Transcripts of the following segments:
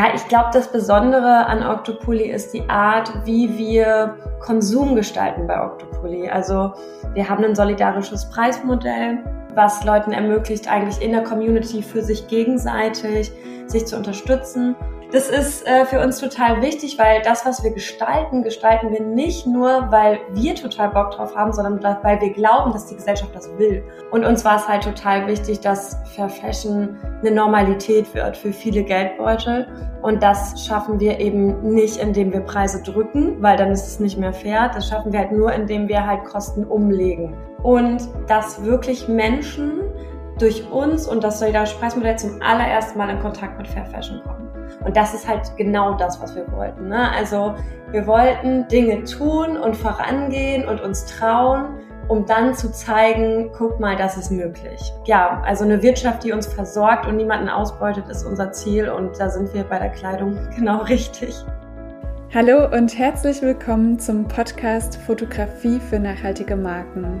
Ja, ich glaube, das Besondere an Octopoly ist die Art, wie wir Konsum gestalten bei Octopoly. Also wir haben ein solidarisches Preismodell, was Leuten ermöglicht, eigentlich in der Community für sich gegenseitig sich zu unterstützen das ist äh, für uns total wichtig, weil das, was wir gestalten, gestalten wir nicht nur, weil wir total Bock drauf haben, sondern weil wir glauben, dass die Gesellschaft das will. Und uns war es halt total wichtig, dass Fair Fashion eine Normalität wird für viele Geldbeutel. Und das schaffen wir eben nicht, indem wir Preise drücken, weil dann ist es nicht mehr fair. Das schaffen wir halt nur, indem wir halt Kosten umlegen. Und dass wirklich Menschen durch uns und das Solidarische Preismodell zum allerersten Mal in Kontakt mit Fair Fashion kommen. Und das ist halt genau das, was wir wollten. Ne? Also wir wollten Dinge tun und vorangehen und uns trauen, um dann zu zeigen, guck mal, das ist möglich. Ja, also eine Wirtschaft, die uns versorgt und niemanden ausbeutet, ist unser Ziel und da sind wir bei der Kleidung genau richtig. Hallo und herzlich willkommen zum Podcast Fotografie für nachhaltige Marken.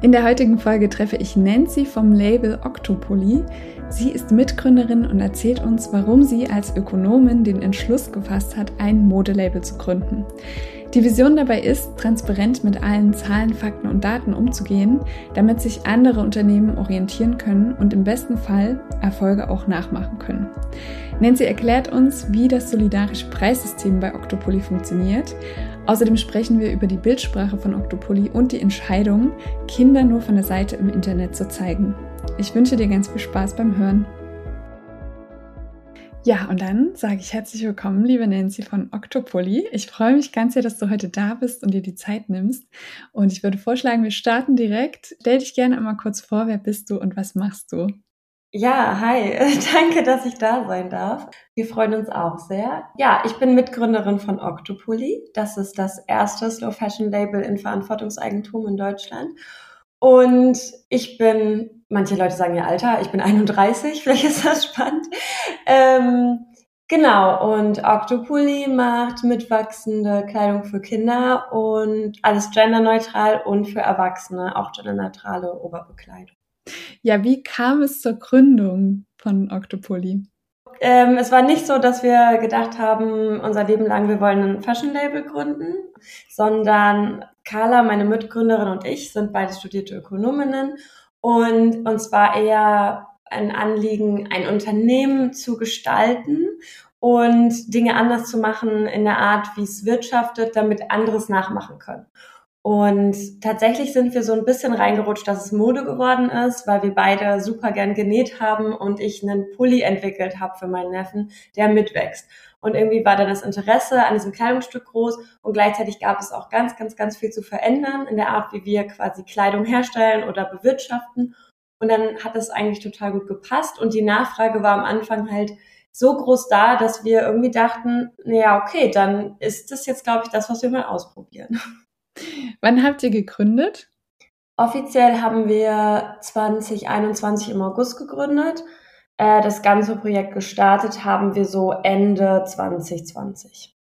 In der heutigen Folge treffe ich Nancy vom Label Octopoly. Sie ist Mitgründerin und erzählt uns, warum sie als Ökonomin den Entschluss gefasst hat, ein Modelabel zu gründen. Die Vision dabei ist, transparent mit allen Zahlen, Fakten und Daten umzugehen, damit sich andere Unternehmen orientieren können und im besten Fall Erfolge auch nachmachen können. Nancy erklärt uns, wie das solidarische Preissystem bei Octopoly funktioniert. Außerdem sprechen wir über die Bildsprache von Octopoly und die Entscheidung, Kinder nur von der Seite im Internet zu zeigen. Ich wünsche dir ganz viel Spaß beim Hören. Ja, und dann sage ich herzlich willkommen, liebe Nancy von Octopoly. Ich freue mich ganz sehr, dass du heute da bist und dir die Zeit nimmst. Und ich würde vorschlagen, wir starten direkt. Stell dich gerne einmal kurz vor, wer bist du und was machst du? Ja, hi. Danke, dass ich da sein darf. Wir freuen uns auch sehr. Ja, ich bin Mitgründerin von Octopoly. Das ist das erste Slow Fashion Label in Verantwortungseigentum in Deutschland. Und ich bin, manche Leute sagen ja Alter, ich bin 31, vielleicht ist das spannend. Ähm, genau, und Octopoly macht mitwachsende Kleidung für Kinder und alles genderneutral und für Erwachsene auch genderneutrale Oberbekleidung. Ja, wie kam es zur Gründung von Octopoly? Ähm, es war nicht so, dass wir gedacht haben, unser Leben lang, wir wollen ein Fashion-Label gründen, sondern Carla, meine Mitgründerin und ich sind beide studierte Ökonominnen und uns war eher ein Anliegen, ein Unternehmen zu gestalten und Dinge anders zu machen in der Art, wie es wirtschaftet, damit anderes nachmachen können. Und tatsächlich sind wir so ein bisschen reingerutscht, dass es Mode geworden ist, weil wir beide super gern genäht haben und ich einen Pulli entwickelt habe für meinen Neffen, der mitwächst. Und irgendwie war dann das Interesse an diesem Kleidungsstück groß und gleichzeitig gab es auch ganz, ganz, ganz viel zu verändern in der Art, wie wir quasi Kleidung herstellen oder bewirtschaften. Und dann hat es eigentlich total gut gepasst und die Nachfrage war am Anfang halt so groß da, dass wir irgendwie dachten, naja, okay, dann ist das jetzt, glaube ich, das, was wir mal ausprobieren. Wann habt ihr gegründet? Offiziell haben wir 2021 im August gegründet. Äh, das ganze Projekt gestartet haben wir so Ende 2020.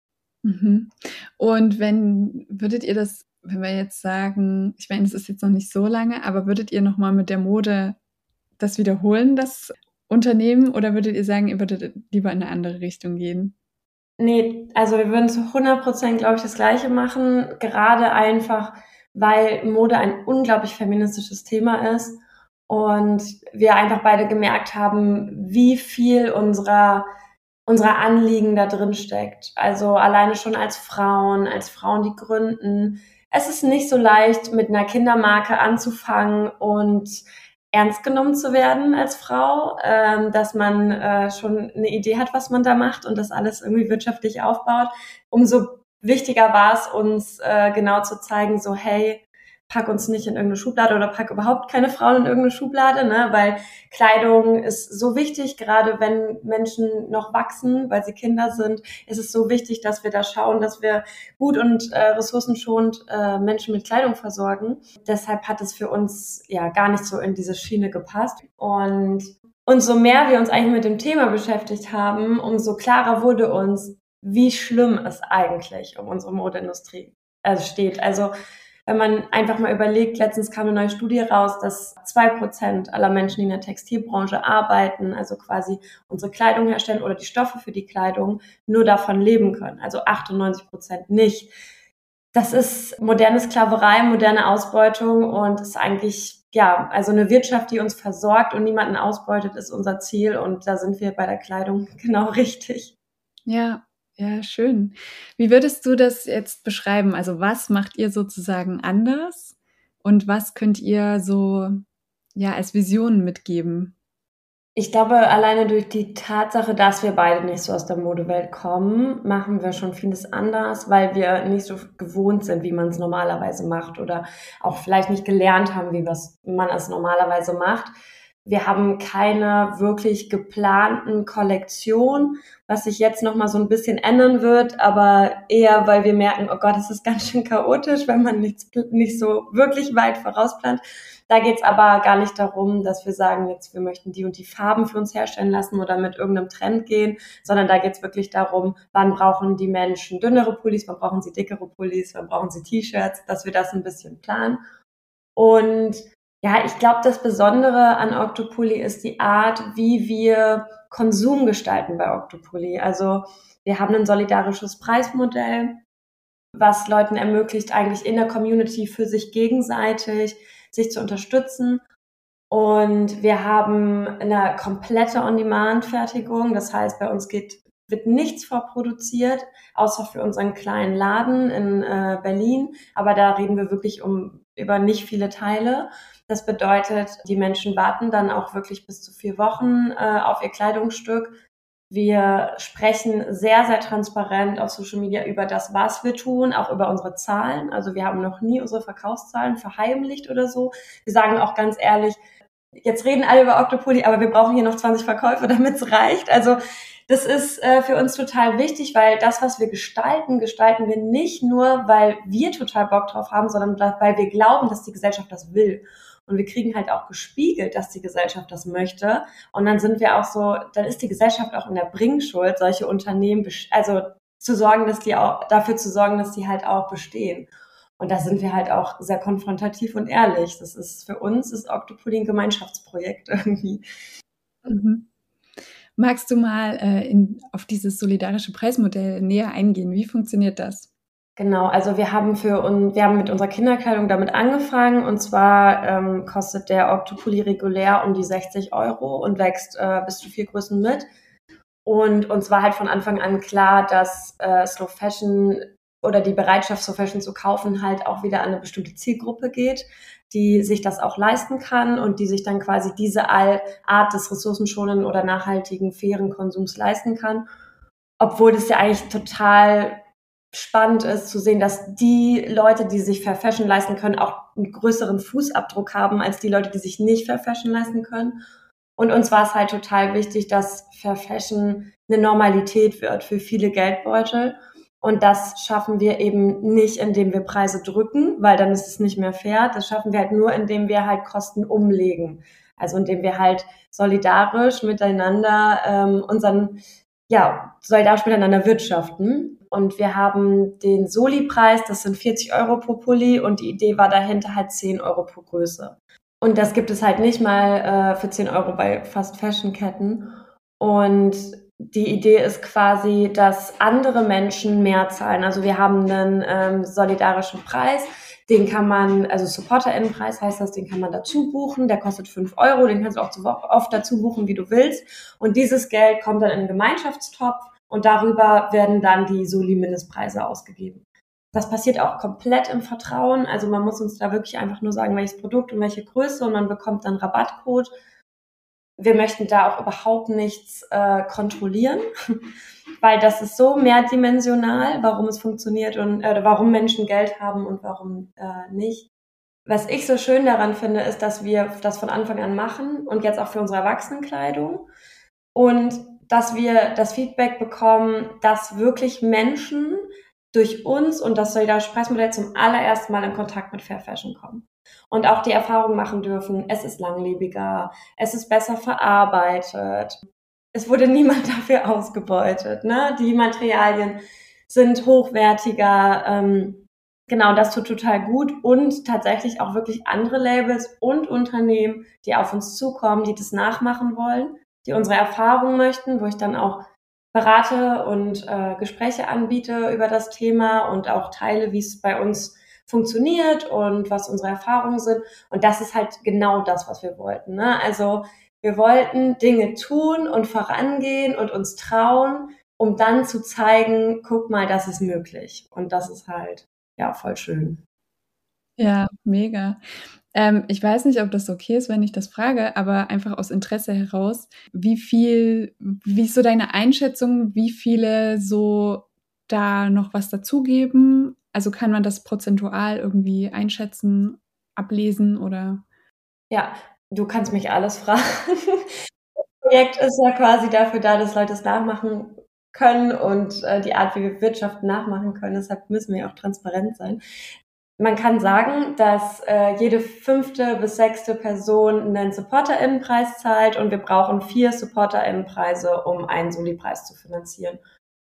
Mhm. Und wenn, würdet ihr das, wenn wir jetzt sagen, ich meine, es ist jetzt noch nicht so lange, aber würdet ihr nochmal mit der Mode das wiederholen, das Unternehmen, oder würdet ihr sagen, ihr würdet lieber in eine andere Richtung gehen? Nee, also wir würden zu 100 Prozent, glaube ich, das Gleiche machen. Gerade einfach, weil Mode ein unglaublich feministisches Thema ist und wir einfach beide gemerkt haben, wie viel unserer unserer Anliegen da drin steckt. Also alleine schon als Frauen, als Frauen, die gründen. Es ist nicht so leicht, mit einer Kindermarke anzufangen und ernst genommen zu werden als Frau, ähm, dass man äh, schon eine Idee hat, was man da macht und das alles irgendwie wirtschaftlich aufbaut. Umso wichtiger war es uns äh, genau zu zeigen, so hey, pack uns nicht in irgendeine Schublade oder pack überhaupt keine Frauen in irgendeine Schublade, ne? weil Kleidung ist so wichtig, gerade wenn Menschen noch wachsen, weil sie Kinder sind, ist es so wichtig, dass wir da schauen, dass wir gut und äh, ressourcenschonend äh, Menschen mit Kleidung versorgen. Deshalb hat es für uns ja gar nicht so in diese Schiene gepasst. Und und so mehr wir uns eigentlich mit dem Thema beschäftigt haben, umso klarer wurde uns, wie schlimm es eigentlich um unsere Modeindustrie äh, steht. Also wenn man einfach mal überlegt, letztens kam eine neue Studie raus, dass zwei Prozent aller Menschen, die in der Textilbranche arbeiten, also quasi unsere Kleidung herstellen oder die Stoffe für die Kleidung, nur davon leben können. Also 98 Prozent nicht. Das ist moderne Sklaverei, moderne Ausbeutung und ist eigentlich, ja, also eine Wirtschaft, die uns versorgt und niemanden ausbeutet, ist unser Ziel und da sind wir bei der Kleidung genau richtig. Ja, ja, schön. Wie würdest du das jetzt beschreiben? Also was macht ihr sozusagen anders und was könnt ihr so ja als Vision mitgeben? Ich glaube, alleine durch die Tatsache, dass wir beide nicht so aus der Modewelt kommen, machen wir schon vieles anders, weil wir nicht so gewohnt sind, wie man es normalerweise macht oder auch vielleicht nicht gelernt haben, wie man es normalerweise macht. Wir haben keine wirklich geplanten Kollektionen, was sich jetzt noch mal so ein bisschen ändern wird, aber eher, weil wir merken, oh Gott, es ist ganz schön chaotisch, wenn man nichts, nicht so wirklich weit vorausplant. Da geht's aber gar nicht darum, dass wir sagen, jetzt wir möchten die und die Farben für uns herstellen lassen oder mit irgendeinem Trend gehen, sondern da geht's wirklich darum, wann brauchen die Menschen dünnere Pullis, wann brauchen sie dickere Pullis, wann brauchen sie T-Shirts, dass wir das ein bisschen planen. Und ja, ich glaube, das Besondere an Octopoly ist die Art, wie wir Konsum gestalten bei Octopoly. Also wir haben ein solidarisches Preismodell, was Leuten ermöglicht, eigentlich in der Community für sich gegenseitig sich zu unterstützen. Und wir haben eine komplette On-Demand-Fertigung. Das heißt, bei uns geht, wird nichts vorproduziert, außer für unseren kleinen Laden in äh, Berlin. Aber da reden wir wirklich um über nicht viele Teile. Das bedeutet, die Menschen warten dann auch wirklich bis zu vier Wochen äh, auf ihr Kleidungsstück. Wir sprechen sehr, sehr transparent auf Social Media über das, was wir tun, auch über unsere Zahlen. Also wir haben noch nie unsere Verkaufszahlen verheimlicht oder so. Wir sagen auch ganz ehrlich, jetzt reden alle über Octopoly, aber wir brauchen hier noch 20 Verkäufe, damit es reicht. Also das ist äh, für uns total wichtig, weil das, was wir gestalten, gestalten wir nicht nur, weil wir total Bock drauf haben, sondern weil wir glauben, dass die Gesellschaft das will. Und wir kriegen halt auch gespiegelt, dass die Gesellschaft das möchte. Und dann sind wir auch so, dann ist die Gesellschaft auch in der Bringschuld, solche Unternehmen, also zu sorgen, dass die auch, dafür zu sorgen, dass die halt auch bestehen. Und da sind wir halt auch sehr konfrontativ und ehrlich. Das ist für uns ist Octopoly ein Gemeinschaftsprojekt irgendwie. Mhm. Magst du mal äh, in, auf dieses solidarische Preismodell näher eingehen? Wie funktioniert das? Genau, also wir haben für uns, wir haben mit unserer Kinderkleidung damit angefangen und zwar ähm, kostet der Octopulli regulär um die 60 Euro und wächst äh, bis zu vier Größen mit. Und uns war halt von Anfang an klar, dass äh, Slow Fashion oder die Bereitschaft, Slow Fashion zu kaufen, halt auch wieder an eine bestimmte Zielgruppe geht, die sich das auch leisten kann und die sich dann quasi diese Art des ressourcenschonenden oder nachhaltigen, fairen Konsums leisten kann. Obwohl das ja eigentlich total spannend ist zu sehen, dass die Leute, die sich Fair Fashion leisten können, auch einen größeren Fußabdruck haben als die Leute, die sich nicht Fair Fashion leisten können. Und uns war es halt total wichtig, dass Fair Fashion eine Normalität wird für viele Geldbeutel. Und das schaffen wir eben nicht, indem wir Preise drücken, weil dann ist es nicht mehr fair. Das schaffen wir halt nur, indem wir halt Kosten umlegen. Also indem wir halt solidarisch miteinander ähm, unseren, ja, solidarisch miteinander wirtschaften. Und wir haben den Soli-Preis, das sind 40 Euro pro Pulli und die Idee war dahinter halt 10 Euro pro Größe. Und das gibt es halt nicht mal äh, für 10 Euro bei Fast Fashion Ketten. Und die Idee ist quasi, dass andere Menschen mehr zahlen. Also wir haben einen ähm, solidarischen Preis, den kann man, also SupporterInnenpreis heißt das, den kann man dazu buchen, der kostet 5 Euro, den kannst du auch so oft dazu buchen, wie du willst. Und dieses Geld kommt dann in den Gemeinschaftstopf und darüber werden dann die Soli-Mindestpreise ausgegeben. Das passiert auch komplett im Vertrauen. Also man muss uns da wirklich einfach nur sagen, welches Produkt und welche Größe und man bekommt dann Rabattcode. Wir möchten da auch überhaupt nichts äh, kontrollieren, weil das ist so mehrdimensional, warum es funktioniert und äh, warum Menschen Geld haben und warum äh, nicht. was ich so schön daran finde, ist, dass wir das von Anfang an machen und jetzt auch für unsere Erwachsenenkleidung und dass wir das Feedback bekommen, dass wirklich Menschen durch uns und das Solidarische Preismodell zum allerersten Mal in Kontakt mit Fair Fashion kommen. Und auch die Erfahrung machen dürfen, es ist langlebiger, es ist besser verarbeitet, es wurde niemand dafür ausgebeutet. Ne? Die Materialien sind hochwertiger. Ähm, genau, das tut total gut. Und tatsächlich auch wirklich andere Labels und Unternehmen, die auf uns zukommen, die das nachmachen wollen, die unsere Erfahrungen möchten, wo ich dann auch berate und äh, Gespräche anbiete über das Thema und auch teile, wie es bei uns funktioniert und was unsere Erfahrungen sind. Und das ist halt genau das, was wir wollten. Ne? Also wir wollten Dinge tun und vorangehen und uns trauen, um dann zu zeigen, guck mal, das ist möglich. Und das ist halt, ja, voll schön. Ja, mega. Ähm, ich weiß nicht, ob das okay ist, wenn ich das frage, aber einfach aus Interesse heraus, wie viel, wie ist so deine Einschätzung, wie viele so da noch was dazugeben? Also kann man das prozentual irgendwie einschätzen, ablesen oder? Ja, du kannst mich alles fragen. Das Projekt ist ja quasi dafür da, dass Leute es nachmachen können und äh, die Art, wie wir Wirtschaft nachmachen können. Deshalb müssen wir auch transparent sein. Man kann sagen, dass äh, jede fünfte bis sechste Person einen SupporterInnenpreis zahlt und wir brauchen vier SupporterInnenpreise, um einen Soli-Preis zu finanzieren.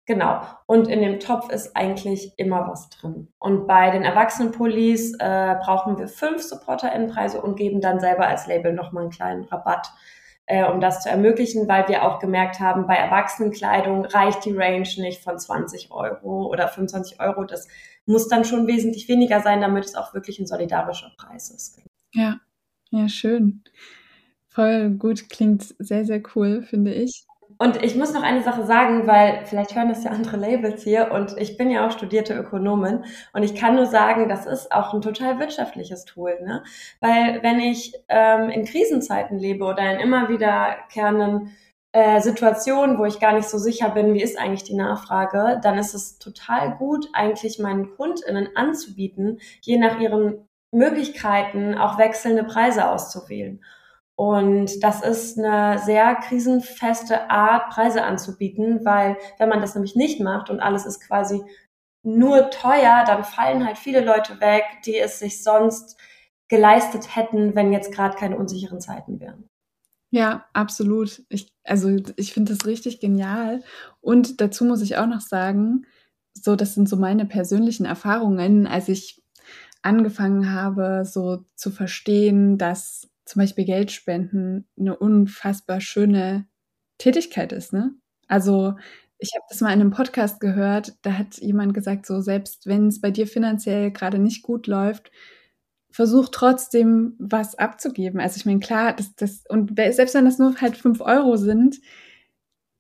Genau. Und in dem Topf ist eigentlich immer was drin. Und bei den Erwachsenenpullis äh, brauchen wir fünf SupporterInnenpreise und geben dann selber als Label nochmal einen kleinen Rabatt äh, um das zu ermöglichen, weil wir auch gemerkt haben, bei Erwachsenenkleidung reicht die Range nicht von 20 Euro oder 25 Euro. Das muss dann schon wesentlich weniger sein, damit es auch wirklich ein solidarischer Preis ist. Ja, ja, schön. Voll gut, klingt sehr, sehr cool, finde ich. Und ich muss noch eine Sache sagen, weil vielleicht hören das ja andere Labels hier und ich bin ja auch studierte Ökonomin und ich kann nur sagen, das ist auch ein total wirtschaftliches Tool, ne? Weil wenn ich ähm, in Krisenzeiten lebe oder in immer wiederkehrenden äh, Situationen, wo ich gar nicht so sicher bin, wie ist eigentlich die Nachfrage, dann ist es total gut, eigentlich meinen KundInnen anzubieten, je nach ihren Möglichkeiten auch wechselnde Preise auszuwählen. Und das ist eine sehr krisenfeste Art, Preise anzubieten, weil wenn man das nämlich nicht macht und alles ist quasi nur teuer, dann fallen halt viele Leute weg, die es sich sonst geleistet hätten, wenn jetzt gerade keine unsicheren Zeiten wären. Ja, absolut. Ich, also ich finde das richtig genial. Und dazu muss ich auch noch sagen, so, das sind so meine persönlichen Erfahrungen, als ich angefangen habe, so zu verstehen, dass zum Beispiel Geld spenden eine unfassbar schöne Tätigkeit ist, ne? Also ich habe das mal in einem Podcast gehört, da hat jemand gesagt, so selbst wenn es bei dir finanziell gerade nicht gut läuft, versuch trotzdem was abzugeben. Also ich meine, klar, das, das, und selbst wenn das nur halt fünf Euro sind,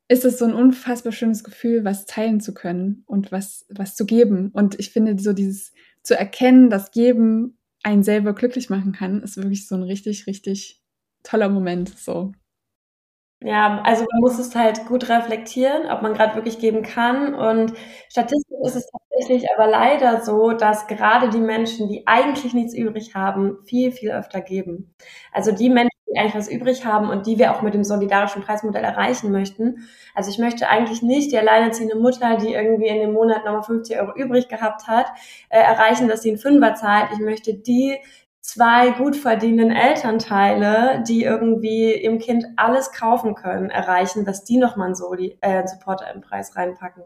ist es so ein unfassbar schönes Gefühl, was teilen zu können und was, was zu geben. Und ich finde, so dieses zu erkennen, dass Geben einen selber glücklich machen kann, ist wirklich so ein richtig, richtig toller Moment. So. Ja, also man muss es halt gut reflektieren, ob man gerade wirklich geben kann. Und statistisch ist es tatsächlich aber leider so, dass gerade die Menschen, die eigentlich nichts übrig haben, viel, viel öfter geben. Also die Menschen, die eigentlich was übrig haben und die wir auch mit dem solidarischen Preismodell erreichen möchten. Also ich möchte eigentlich nicht die alleinerziehende Mutter, die irgendwie in dem Monat nochmal 50 Euro übrig gehabt hat, äh, erreichen, dass sie einen Fünfer zahlt. Ich möchte die zwei gut verdienenden Elternteile, die irgendwie ihrem Kind alles kaufen können, erreichen, dass die nochmal einen Soli, äh, Supporter im Preis reinpacken.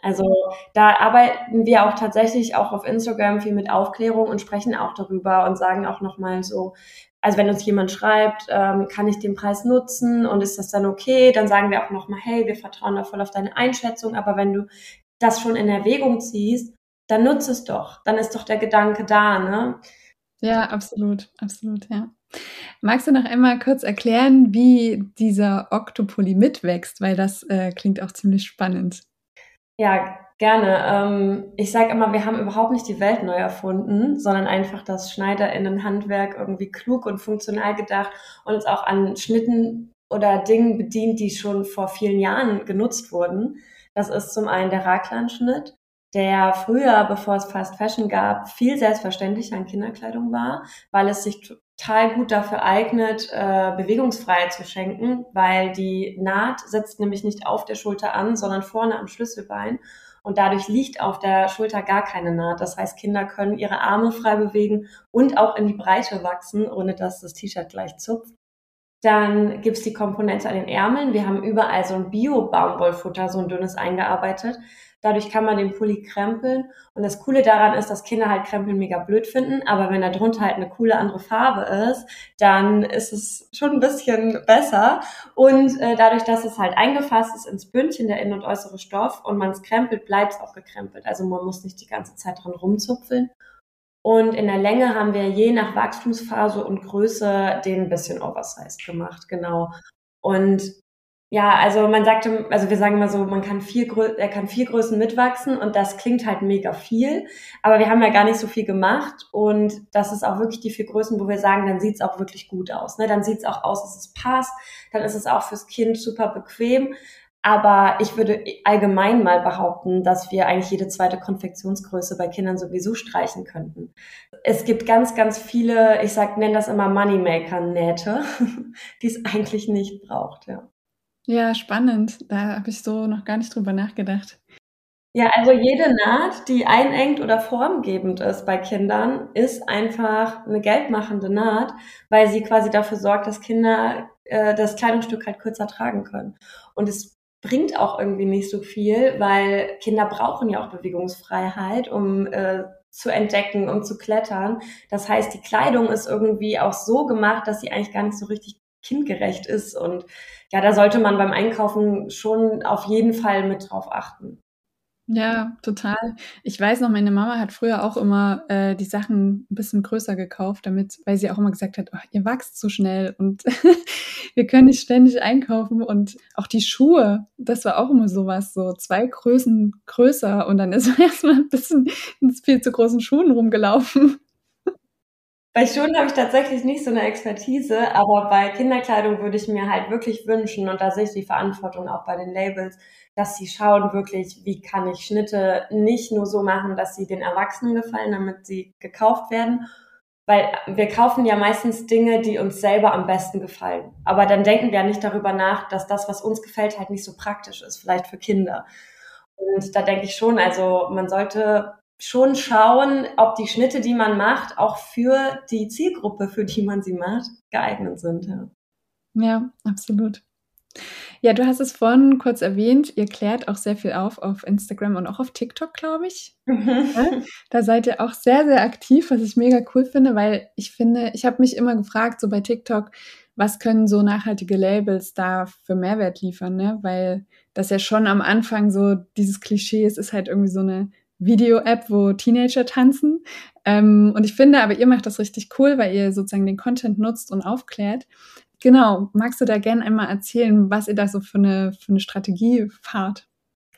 Also da arbeiten wir auch tatsächlich auch auf Instagram viel mit Aufklärung und sprechen auch darüber und sagen auch nochmal so, also wenn uns jemand schreibt, ähm, kann ich den Preis nutzen und ist das dann okay, dann sagen wir auch nochmal, hey, wir vertrauen da voll auf deine Einschätzung, aber wenn du das schon in Erwägung ziehst, dann nutze es doch, dann ist doch der Gedanke da, ne? Ja, absolut, absolut, ja. Magst du noch einmal kurz erklären, wie dieser Octopoly mitwächst, weil das äh, klingt auch ziemlich spannend. Ja, gerne. Ähm, ich sage immer, wir haben überhaupt nicht die Welt neu erfunden, sondern einfach das Schneiderinnenhandwerk irgendwie klug und funktional gedacht und uns auch an Schnitten oder Dingen bedient, die schon vor vielen Jahren genutzt wurden. Das ist zum einen der Raglan-Schnitt, der früher, bevor es Fast Fashion gab, viel selbstverständlicher in Kinderkleidung war, weil es sich total gut dafür eignet, äh, Bewegungsfreiheit zu schenken, weil die Naht setzt nämlich nicht auf der Schulter an, sondern vorne am Schlüsselbein. Und dadurch liegt auf der Schulter gar keine Naht. Das heißt, Kinder können ihre Arme frei bewegen und auch in die Breite wachsen, ohne dass das T-Shirt gleich zupft. Dann gibt's die Komponente an den Ärmeln. Wir haben überall so ein Bio-Baumwollfutter, so ein dünnes eingearbeitet. Dadurch kann man den Pulli krempeln. Und das Coole daran ist, dass Kinder halt Krempeln mega blöd finden. Aber wenn da drunter halt eine coole andere Farbe ist, dann ist es schon ein bisschen besser. Und äh, dadurch, dass es halt eingefasst ist ins Bündchen, der innen und äußere Stoff, und man es krempelt, bleibt es auch gekrempelt. Also man muss nicht die ganze Zeit dran rumzupfeln. Und in der Länge haben wir je nach Wachstumsphase und Größe den ein bisschen oversized gemacht, genau. Und ja, also man sagte, also wir sagen immer so, man kann vier, er kann vier Größen mitwachsen und das klingt halt mega viel, aber wir haben ja gar nicht so viel gemacht und das ist auch wirklich die vier Größen, wo wir sagen, dann sieht's auch wirklich gut aus. Ne? Dann sieht's auch aus, dass es passt, dann ist es auch fürs Kind super bequem. Aber ich würde allgemein mal behaupten, dass wir eigentlich jede zweite Konfektionsgröße bei Kindern sowieso streichen könnten. Es gibt ganz, ganz viele, ich sag, nenne das immer Moneymaker-Nähte, die es eigentlich nicht braucht, ja. Ja, spannend. Da habe ich so noch gar nicht drüber nachgedacht. Ja, also jede Naht, die einengt oder formgebend ist bei Kindern, ist einfach eine geldmachende Naht, weil sie quasi dafür sorgt, dass Kinder äh, das Kleidungsstück halt kürzer tragen können. Und es bringt auch irgendwie nicht so viel, weil Kinder brauchen ja auch Bewegungsfreiheit, um äh, zu entdecken, um zu klettern. Das heißt, die Kleidung ist irgendwie auch so gemacht, dass sie eigentlich gar nicht so richtig kindgerecht ist. Und ja, da sollte man beim Einkaufen schon auf jeden Fall mit drauf achten. Ja, total. Ich weiß noch, meine Mama hat früher auch immer äh, die Sachen ein bisschen größer gekauft, damit, weil sie auch immer gesagt hat, oh, ihr wachst zu schnell und wir können nicht ständig einkaufen. Und auch die Schuhe, das war auch immer sowas, so zwei Größen größer und dann ist man erstmal ein bisschen in viel zu großen Schuhen rumgelaufen. Bei Schuhen habe ich tatsächlich nicht so eine Expertise, aber bei Kinderkleidung würde ich mir halt wirklich wünschen, und da sehe ich die Verantwortung auch bei den Labels, dass sie schauen wirklich, wie kann ich Schnitte nicht nur so machen, dass sie den Erwachsenen gefallen, damit sie gekauft werden. Weil wir kaufen ja meistens Dinge, die uns selber am besten gefallen. Aber dann denken wir ja nicht darüber nach, dass das, was uns gefällt, halt nicht so praktisch ist, vielleicht für Kinder. Und da denke ich schon, also man sollte schon schauen, ob die Schnitte, die man macht, auch für die Zielgruppe, für die man sie macht, geeignet sind. Ja, ja absolut. Ja, du hast es vorhin kurz erwähnt, ihr klärt auch sehr viel auf auf Instagram und auch auf TikTok, glaube ich. Mhm. Da seid ihr auch sehr, sehr aktiv, was ich mega cool finde, weil ich finde, ich habe mich immer gefragt, so bei TikTok, was können so nachhaltige Labels da für Mehrwert liefern, ne? Weil das ja schon am Anfang so dieses Klischee ist, ist halt irgendwie so eine Video-App, wo Teenager tanzen. Ähm, und ich finde aber, ihr macht das richtig cool, weil ihr sozusagen den Content nutzt und aufklärt. Genau, magst du da gerne einmal erzählen, was ihr da so für eine, für eine Strategie fahrt?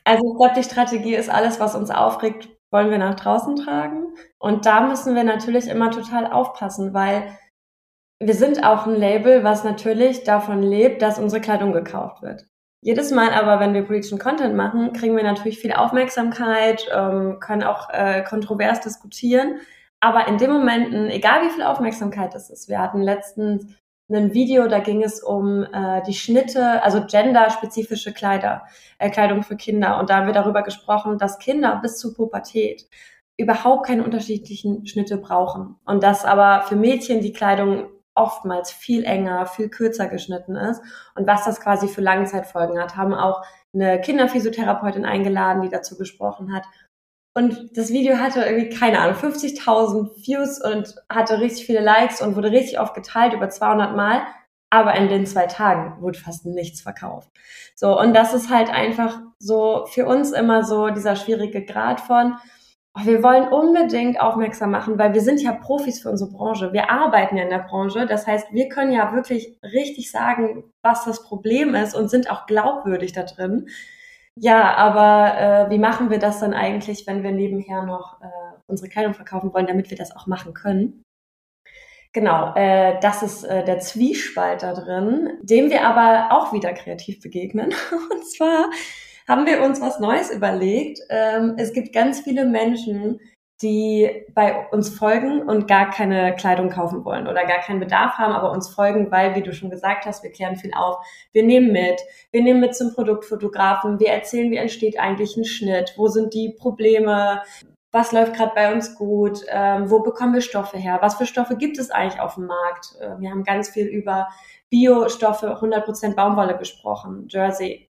Also ich glaube, die Strategie ist alles, was uns aufregt, wollen wir nach draußen tragen. Und da müssen wir natürlich immer total aufpassen, weil wir sind auch ein Label, was natürlich davon lebt, dass unsere Kleidung gekauft wird. Jedes Mal aber, wenn wir politischen Content machen, kriegen wir natürlich viel Aufmerksamkeit, ähm, können auch äh, kontrovers diskutieren. Aber in den Momenten, egal wie viel Aufmerksamkeit es ist, wir hatten letztens ein Video, da ging es um äh, die Schnitte, also genderspezifische Kleider, äh, Kleidung für Kinder. Und da haben wir darüber gesprochen, dass Kinder bis zur Pubertät überhaupt keine unterschiedlichen Schnitte brauchen. Und dass aber für Mädchen die Kleidung oftmals viel enger, viel kürzer geschnitten ist und was das quasi für Langzeitfolgen hat. Haben auch eine Kinderphysiotherapeutin eingeladen, die dazu gesprochen hat. Und das Video hatte irgendwie, keine Ahnung, 50.000 Views und hatte richtig viele Likes und wurde richtig oft geteilt, über 200 Mal. Aber in den zwei Tagen wurde fast nichts verkauft. So, und das ist halt einfach so für uns immer so dieser schwierige Grad von, wir wollen unbedingt aufmerksam machen, weil wir sind ja Profis für unsere Branche. Wir arbeiten ja in der Branche. Das heißt, wir können ja wirklich richtig sagen, was das Problem ist und sind auch glaubwürdig da drin. Ja, aber äh, wie machen wir das dann eigentlich, wenn wir nebenher noch äh, unsere Kleidung verkaufen wollen, damit wir das auch machen können? Genau, äh, das ist äh, der Zwiespalt da drin, dem wir aber auch wieder kreativ begegnen. Und zwar haben wir uns was Neues überlegt. Ähm, es gibt ganz viele Menschen, die bei uns folgen und gar keine Kleidung kaufen wollen oder gar keinen Bedarf haben, aber uns folgen, weil, wie du schon gesagt hast, wir klären viel auf. Wir nehmen mit, wir nehmen mit zum Produktfotografen, wir erzählen, wie entsteht eigentlich ein Schnitt, wo sind die Probleme, was läuft gerade bei uns gut, ähm, wo bekommen wir Stoffe her, was für Stoffe gibt es eigentlich auf dem Markt. Äh, wir haben ganz viel über Biostoffe, 100% Baumwolle gesprochen, Jersey,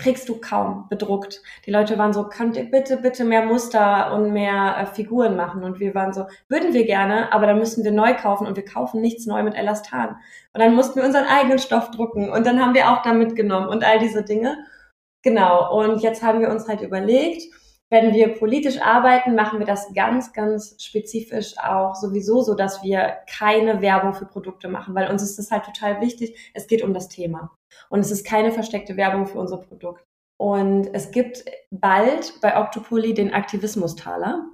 kriegst du kaum bedruckt. Die Leute waren so, könnt ihr bitte, bitte mehr Muster und mehr äh, Figuren machen? Und wir waren so, würden wir gerne, aber dann müssen wir neu kaufen und wir kaufen nichts neu mit Elastan. Und dann mussten wir unseren eigenen Stoff drucken und dann haben wir auch da mitgenommen und all diese Dinge. Genau. Und jetzt haben wir uns halt überlegt, wenn wir politisch arbeiten, machen wir das ganz, ganz spezifisch auch sowieso so, dass wir keine Werbung für Produkte machen, weil uns ist das halt total wichtig. Es geht um das Thema. Und es ist keine versteckte Werbung für unser Produkt. Und es gibt bald bei Octopoly den Aktivismus-Taler,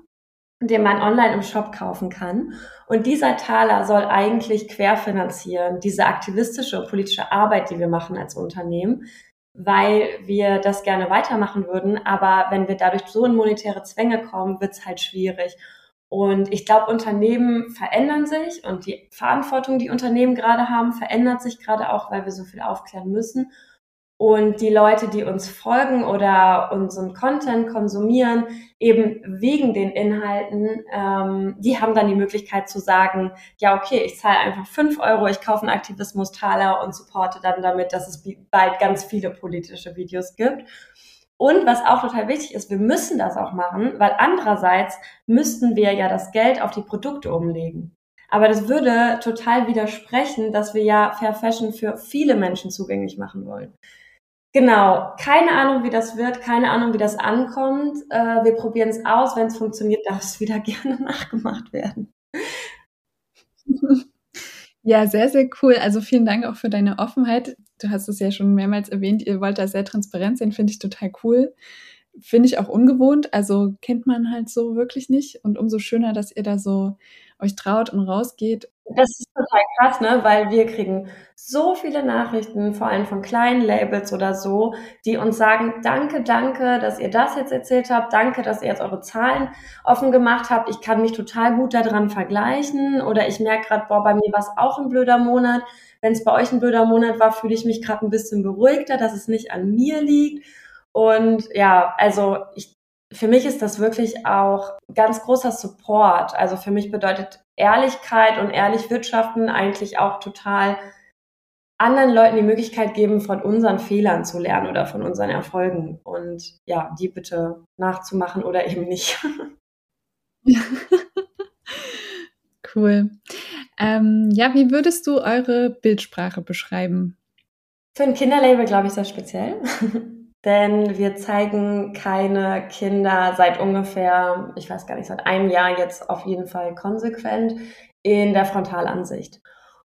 den man online im Shop kaufen kann. Und dieser Taler soll eigentlich querfinanzieren, diese aktivistische und politische Arbeit, die wir machen als Unternehmen, weil wir das gerne weitermachen würden. Aber wenn wir dadurch so in monetäre Zwänge kommen, wird es halt schwierig. Und ich glaube, Unternehmen verändern sich und die Verantwortung, die Unternehmen gerade haben, verändert sich gerade auch, weil wir so viel aufklären müssen. Und die Leute, die uns folgen oder unseren Content konsumieren, eben wegen den Inhalten, ähm, die haben dann die Möglichkeit zu sagen, ja, okay, ich zahle einfach fünf Euro, ich kaufe einen Aktivismus-Taler und supporte dann damit, dass es bald ganz viele politische Videos gibt. Und was auch total wichtig ist, wir müssen das auch machen, weil andererseits müssten wir ja das Geld auf die Produkte umlegen. Aber das würde total widersprechen, dass wir ja Fair Fashion für viele Menschen zugänglich machen wollen. Genau, keine Ahnung, wie das wird, keine Ahnung, wie das ankommt. Äh, wir probieren es aus. Wenn es funktioniert, darf es wieder gerne nachgemacht werden. Ja, sehr, sehr cool. Also vielen Dank auch für deine Offenheit. Du hast es ja schon mehrmals erwähnt, ihr wollt da sehr transparent sein, finde ich total cool. Finde ich auch ungewohnt, also kennt man halt so wirklich nicht. Und umso schöner, dass ihr da so euch traut und rausgeht das ist total krass, ne? Weil wir kriegen so viele Nachrichten, vor allem von kleinen Labels oder so, die uns sagen, danke, danke, dass ihr das jetzt erzählt habt, danke, dass ihr jetzt eure Zahlen offen gemacht habt. Ich kann mich total gut daran vergleichen oder ich merke gerade, boah, bei mir war es auch ein blöder Monat. Wenn es bei euch ein blöder Monat war, fühle ich mich gerade ein bisschen beruhigter, dass es nicht an mir liegt. Und ja, also ich für mich ist das wirklich auch ganz großer Support. Also für mich bedeutet Ehrlichkeit und ehrlich wirtschaften eigentlich auch total anderen Leuten die Möglichkeit geben, von unseren Fehlern zu lernen oder von unseren Erfolgen und ja, die bitte nachzumachen oder eben nicht. cool. Ähm, ja, wie würdest du eure Bildsprache beschreiben? Für ein Kinderlabel glaube ich sehr speziell. denn wir zeigen keine Kinder seit ungefähr, ich weiß gar nicht, seit einem Jahr jetzt auf jeden Fall konsequent in der Frontalansicht.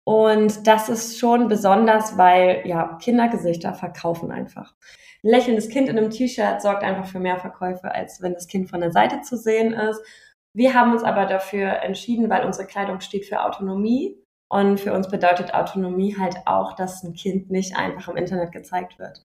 Und das ist schon besonders, weil ja, Kindergesichter verkaufen einfach. Ein lächelndes Kind in einem T-Shirt sorgt einfach für mehr Verkäufe, als wenn das Kind von der Seite zu sehen ist. Wir haben uns aber dafür entschieden, weil unsere Kleidung steht für Autonomie. Und für uns bedeutet Autonomie halt auch, dass ein Kind nicht einfach im Internet gezeigt wird.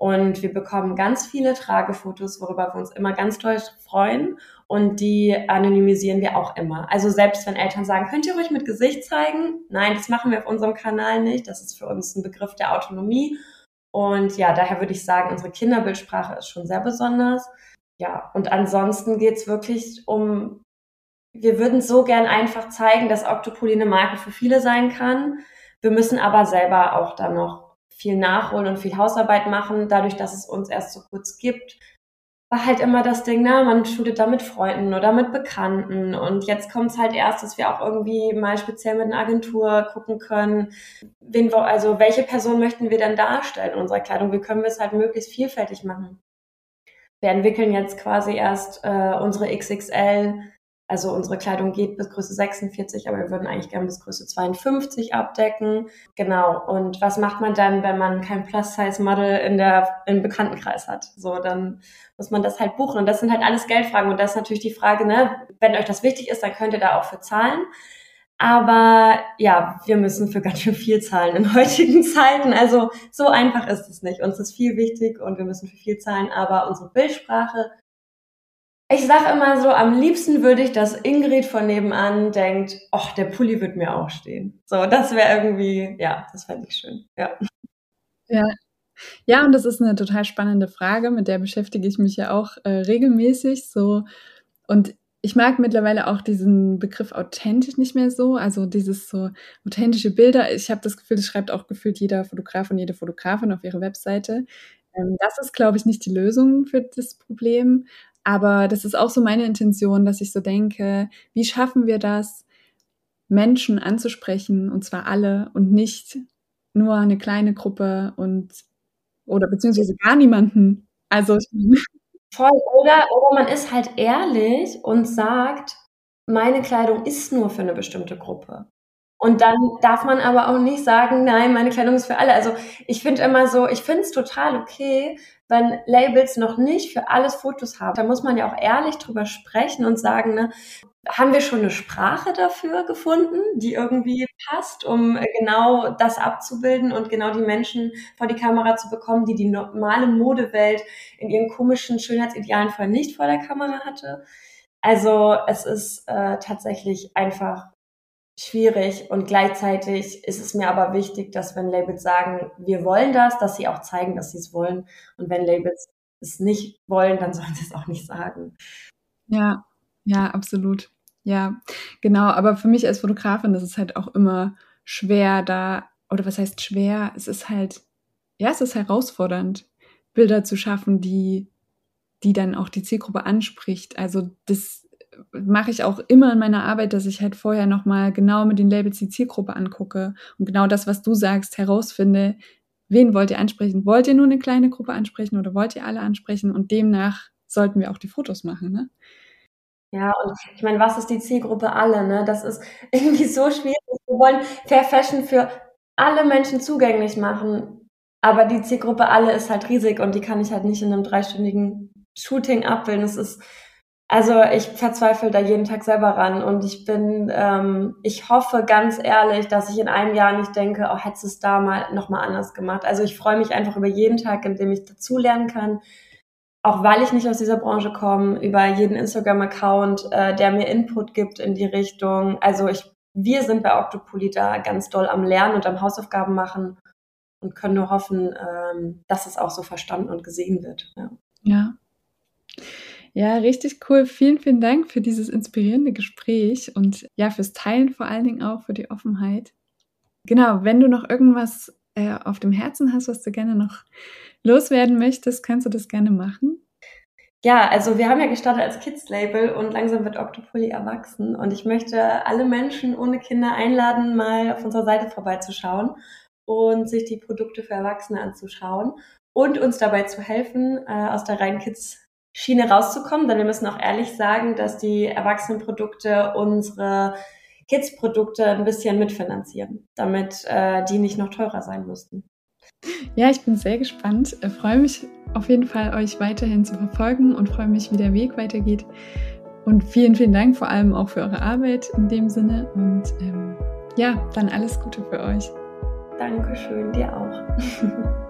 Und wir bekommen ganz viele Tragefotos, worüber wir uns immer ganz toll freuen. Und die anonymisieren wir auch immer. Also selbst wenn Eltern sagen, könnt ihr ruhig mit Gesicht zeigen? Nein, das machen wir auf unserem Kanal nicht. Das ist für uns ein Begriff der Autonomie. Und ja, daher würde ich sagen, unsere Kinderbildsprache ist schon sehr besonders. Ja, und ansonsten geht's wirklich um, wir würden so gern einfach zeigen, dass Octopoly eine Marke für viele sein kann. Wir müssen aber selber auch dann noch viel nachholen und viel Hausarbeit machen. Dadurch, dass es uns erst so kurz gibt, war halt immer das Ding, na, man shootet da mit Freunden oder mit Bekannten. Und jetzt kommt es halt erst, dass wir auch irgendwie mal speziell mit einer Agentur gucken können, wen wir, also welche Person möchten wir denn darstellen in unserer Kleidung? Wie können wir es halt möglichst vielfältig machen? Wir entwickeln jetzt quasi erst äh, unsere XXL also unsere Kleidung geht bis Größe 46, aber wir würden eigentlich gerne bis Größe 52 abdecken. Genau. Und was macht man dann, wenn man kein Plus-Size-Model in der, im Bekanntenkreis hat? So, dann muss man das halt buchen. Und das sind halt alles Geldfragen. Und das ist natürlich die Frage, ne, wenn euch das wichtig ist, dann könnt ihr da auch für zahlen. Aber ja, wir müssen für ganz schön viel zahlen in heutigen Zeiten. Also so einfach ist es nicht. Uns ist viel wichtig und wir müssen für viel zahlen, aber unsere Bildsprache. Ich sage immer so, am liebsten würde ich, dass Ingrid von nebenan denkt, ach, der Pulli wird mir auch stehen. So, das wäre irgendwie, ja, das fände ich schön. Ja. Ja. Ja, und das ist eine total spannende Frage, mit der beschäftige ich mich ja auch äh, regelmäßig so. Und ich mag mittlerweile auch diesen Begriff authentisch nicht mehr so. Also dieses so authentische Bilder. Ich habe das Gefühl, das schreibt auch gefühlt jeder Fotograf und jede Fotografin auf ihre Webseite. Ähm, das ist, glaube ich, nicht die Lösung für das Problem. Aber das ist auch so meine Intention, dass ich so denke, wie schaffen wir das, Menschen anzusprechen, und zwar alle, und nicht nur eine kleine Gruppe und oder beziehungsweise gar niemanden. Also Voll, oder, oder man ist halt ehrlich und sagt, meine Kleidung ist nur für eine bestimmte Gruppe. Und dann darf man aber auch nicht sagen, nein, meine Kleidung ist für alle. Also ich finde immer so, ich finde es total okay, wenn Labels noch nicht für alles Fotos haben. Da muss man ja auch ehrlich drüber sprechen und sagen, ne, haben wir schon eine Sprache dafür gefunden, die irgendwie passt, um genau das abzubilden und genau die Menschen vor die Kamera zu bekommen, die die normale Modewelt in ihren komischen Schönheitsidealen vorher nicht vor der Kamera hatte? Also es ist äh, tatsächlich einfach schwierig und gleichzeitig ist es mir aber wichtig, dass wenn Labels sagen, wir wollen das, dass sie auch zeigen, dass sie es wollen und wenn Labels es nicht wollen, dann sollen sie es auch nicht sagen. Ja, ja, absolut. Ja, genau. Aber für mich als Fotografin, das ist halt auch immer schwer da, oder was heißt schwer? Es ist halt, ja, es ist herausfordernd, Bilder zu schaffen, die, die dann auch die Zielgruppe anspricht. Also das mache ich auch immer in meiner Arbeit, dass ich halt vorher nochmal genau mit den Labels die Zielgruppe angucke und genau das, was du sagst, herausfinde, wen wollt ihr ansprechen? Wollt ihr nur eine kleine Gruppe ansprechen oder wollt ihr alle ansprechen? Und demnach sollten wir auch die Fotos machen, ne? Ja, und ich meine, was ist die Zielgruppe alle, ne? Das ist irgendwie so schwierig. Wir wollen Fair Fashion für alle Menschen zugänglich machen, aber die Zielgruppe alle ist halt riesig und die kann ich halt nicht in einem dreistündigen Shooting abbilden. Es ist, also ich verzweifle da jeden Tag selber ran und ich bin, ähm, ich hoffe ganz ehrlich, dass ich in einem Jahr nicht denke, oh, hättest du es da mal nochmal anders gemacht. Also ich freue mich einfach über jeden Tag, in dem ich dazulernen kann, auch weil ich nicht aus dieser Branche komme, über jeden Instagram-Account, äh, der mir Input gibt in die Richtung. Also ich, wir sind bei Octopoly da ganz doll am Lernen und am Hausaufgaben machen und können nur hoffen, ähm, dass es auch so verstanden und gesehen wird. Ja. ja. Ja, richtig cool. Vielen, vielen Dank für dieses inspirierende Gespräch und ja, fürs Teilen vor allen Dingen auch, für die Offenheit. Genau, wenn du noch irgendwas äh, auf dem Herzen hast, was du gerne noch loswerden möchtest, kannst du das gerne machen. Ja, also wir haben ja gestartet als Kids-Label und langsam wird Octopoly erwachsen und ich möchte alle Menschen ohne Kinder einladen, mal auf unserer Seite vorbeizuschauen und sich die Produkte für Erwachsene anzuschauen und uns dabei zu helfen, äh, aus der reinen Kids-Schiene rauszukommen, denn wir müssen auch ehrlich sagen, dass die Erwachsenenprodukte unsere Kids-Produkte ein bisschen mitfinanzieren, damit äh, die nicht noch teurer sein müssten. Ja, ich bin sehr gespannt. Ich freue mich auf jeden Fall, euch weiterhin zu verfolgen und freue mich, wie der Weg weitergeht. Und vielen, vielen Dank vor allem auch für eure Arbeit in dem Sinne. Und ähm, ja, dann alles Gute für euch. Dankeschön, dir auch.